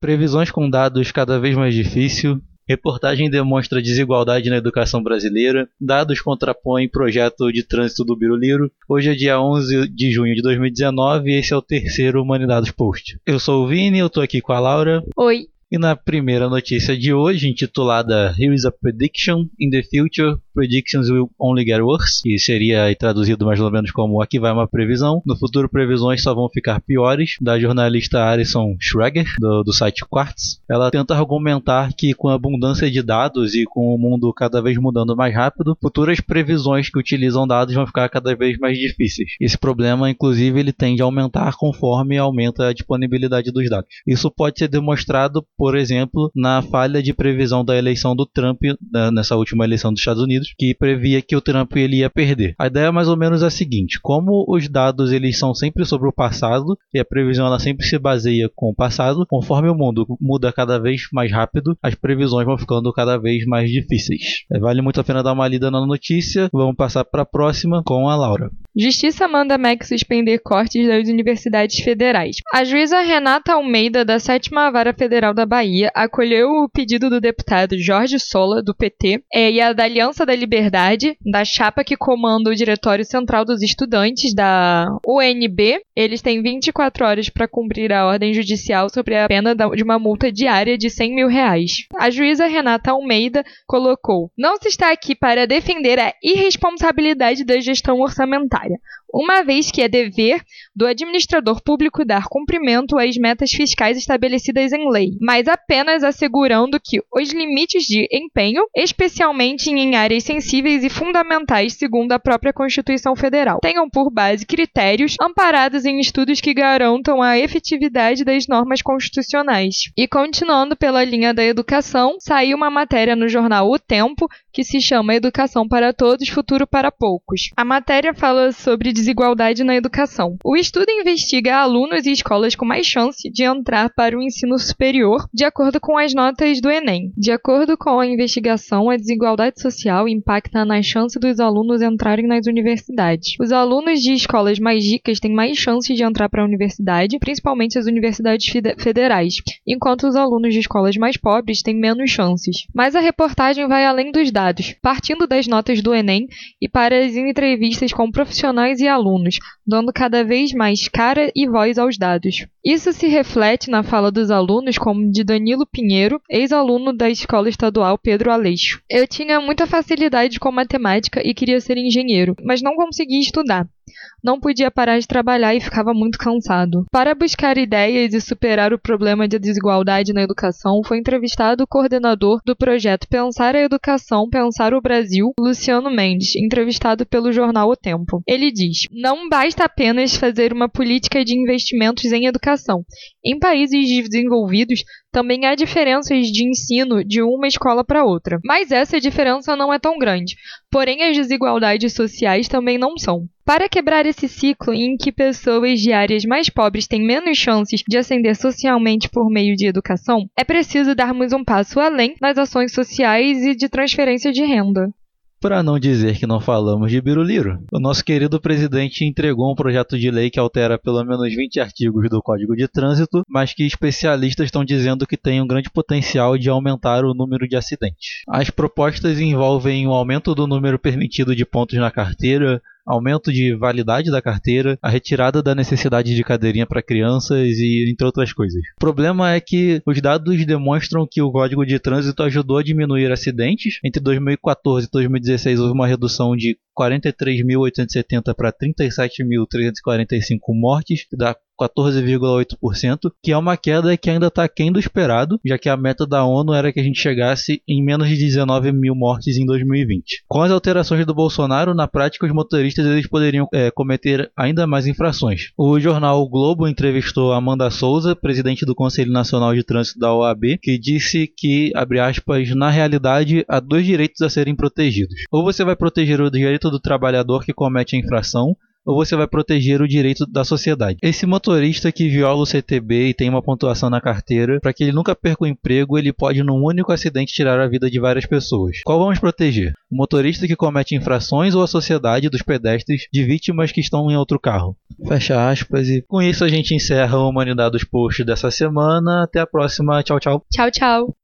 Previsões com dados cada vez mais difícil. Reportagem demonstra desigualdade na educação brasileira. Dados contrapõem projeto de trânsito do Biruliro. Hoje é dia 11 de junho de 2019 e esse é o terceiro Humanidades Post. Eu sou o Vini, eu tô aqui com a Laura. Oi. E na primeira notícia de hoje, intitulada Here is a Prediction in the Future, Predictions Will Only Get Worse, que seria traduzido mais ou menos como Aqui vai uma previsão. No futuro, previsões só vão ficar piores, da jornalista Alison Schreger, do, do site Quartz. Ela tenta argumentar que com a abundância de dados e com o mundo cada vez mudando mais rápido, futuras previsões que utilizam dados vão ficar cada vez mais difíceis. Esse problema, inclusive, ele tende a aumentar conforme aumenta a disponibilidade dos dados. Isso pode ser demonstrado por exemplo, na falha de previsão da eleição do Trump nessa última eleição dos Estados Unidos, que previa que o Trump ele ia perder. A ideia é mais ou menos a seguinte: como os dados eles são sempre sobre o passado e a previsão ela sempre se baseia com o passado, conforme o mundo muda cada vez mais rápido, as previsões vão ficando cada vez mais difíceis. É, vale muito a pena dar uma lida na notícia. Vamos passar para a próxima com a Laura. Justiça manda MEC suspender cortes das universidades federais. A juíza Renata Almeida, da Sétima Vara Federal da Bahia acolheu o pedido do deputado Jorge Sola, do PT, é, e a da Aliança da Liberdade, da chapa que comanda o Diretório Central dos Estudantes, da UNB. Eles têm 24 horas para cumprir a ordem judicial sobre a pena de uma multa diária de 100 mil reais. A juíza Renata Almeida colocou: Não se está aqui para defender a irresponsabilidade da gestão orçamentária uma vez que é dever do administrador público dar cumprimento às metas fiscais estabelecidas em lei, mas apenas assegurando que os limites de empenho, especialmente em áreas sensíveis e fundamentais segundo a própria Constituição Federal, tenham por base critérios amparados em estudos que garantam a efetividade das normas constitucionais. E continuando pela linha da educação, saiu uma matéria no jornal O Tempo que se chama Educação para Todos, Futuro para Poucos. A matéria fala sobre desigualdade na educação. O estudo investiga alunos e escolas com mais chance de entrar para o ensino superior de acordo com as notas do Enem. De acordo com a investigação, a desigualdade social impacta na chance dos alunos entrarem nas universidades. Os alunos de escolas mais ricas têm mais chances de entrar para a universidade, principalmente as universidades federais, enquanto os alunos de escolas mais pobres têm menos chances. Mas a reportagem vai além dos dados, partindo das notas do Enem e para as entrevistas com profissionais e alunos, dando cada vez mais cara e voz aos dados. Isso se reflete na fala dos alunos, como de Danilo Pinheiro, ex-aluno da Escola Estadual Pedro Aleixo. Eu tinha muita facilidade com matemática e queria ser engenheiro, mas não conseguia estudar não podia parar de trabalhar e ficava muito cansado. Para buscar ideias e superar o problema de desigualdade na educação, foi entrevistado o coordenador do projeto Pensar a Educação, Pensar o Brasil, Luciano Mendes, entrevistado pelo jornal O Tempo. Ele diz: Não basta apenas fazer uma política de investimentos em educação. Em países desenvolvidos, também há diferenças de ensino de uma escola para outra. Mas essa diferença não é tão grande. Porém, as desigualdades sociais também não são. Para quebrar esse ciclo em que pessoas de áreas mais pobres têm menos chances de ascender socialmente por meio de educação, é preciso darmos um passo além nas ações sociais e de transferência de renda. Para não dizer que não falamos de Biruliro, o nosso querido presidente entregou um projeto de lei que altera pelo menos 20 artigos do Código de Trânsito, mas que especialistas estão dizendo que tem um grande potencial de aumentar o número de acidentes. As propostas envolvem o aumento do número permitido de pontos na carteira, aumento de validade da carteira, a retirada da necessidade de cadeirinha para crianças e entre outras coisas. O problema é que os dados demonstram que o Código de Trânsito ajudou a diminuir acidentes. Entre 2014 e 2016 houve uma redução de 43.870 para 37.345 mortes, que dá 14,8%, que é uma queda que ainda está aquém do esperado, já que a meta da ONU era que a gente chegasse em menos de 19 mil mortes em 2020. Com as alterações do Bolsonaro, na prática os motoristas eles poderiam é, cometer ainda mais infrações. O jornal o Globo entrevistou Amanda Souza, presidente do Conselho Nacional de Trânsito da OAB, que disse que, abre aspas, na realidade há dois direitos a serem protegidos. Ou você vai proteger o direito do trabalhador que comete a infração, ou você vai proteger o direito da sociedade? Esse motorista que viola o CTB e tem uma pontuação na carteira, para que ele nunca perca o emprego, ele pode num único acidente tirar a vida de várias pessoas. Qual vamos proteger? O motorista que comete infrações ou a sociedade dos pedestres de vítimas que estão em outro carro? Fecha aspas e com isso a gente encerra o Humanidade dos Posts dessa semana. Até a próxima. Tchau, tchau. Tchau, tchau.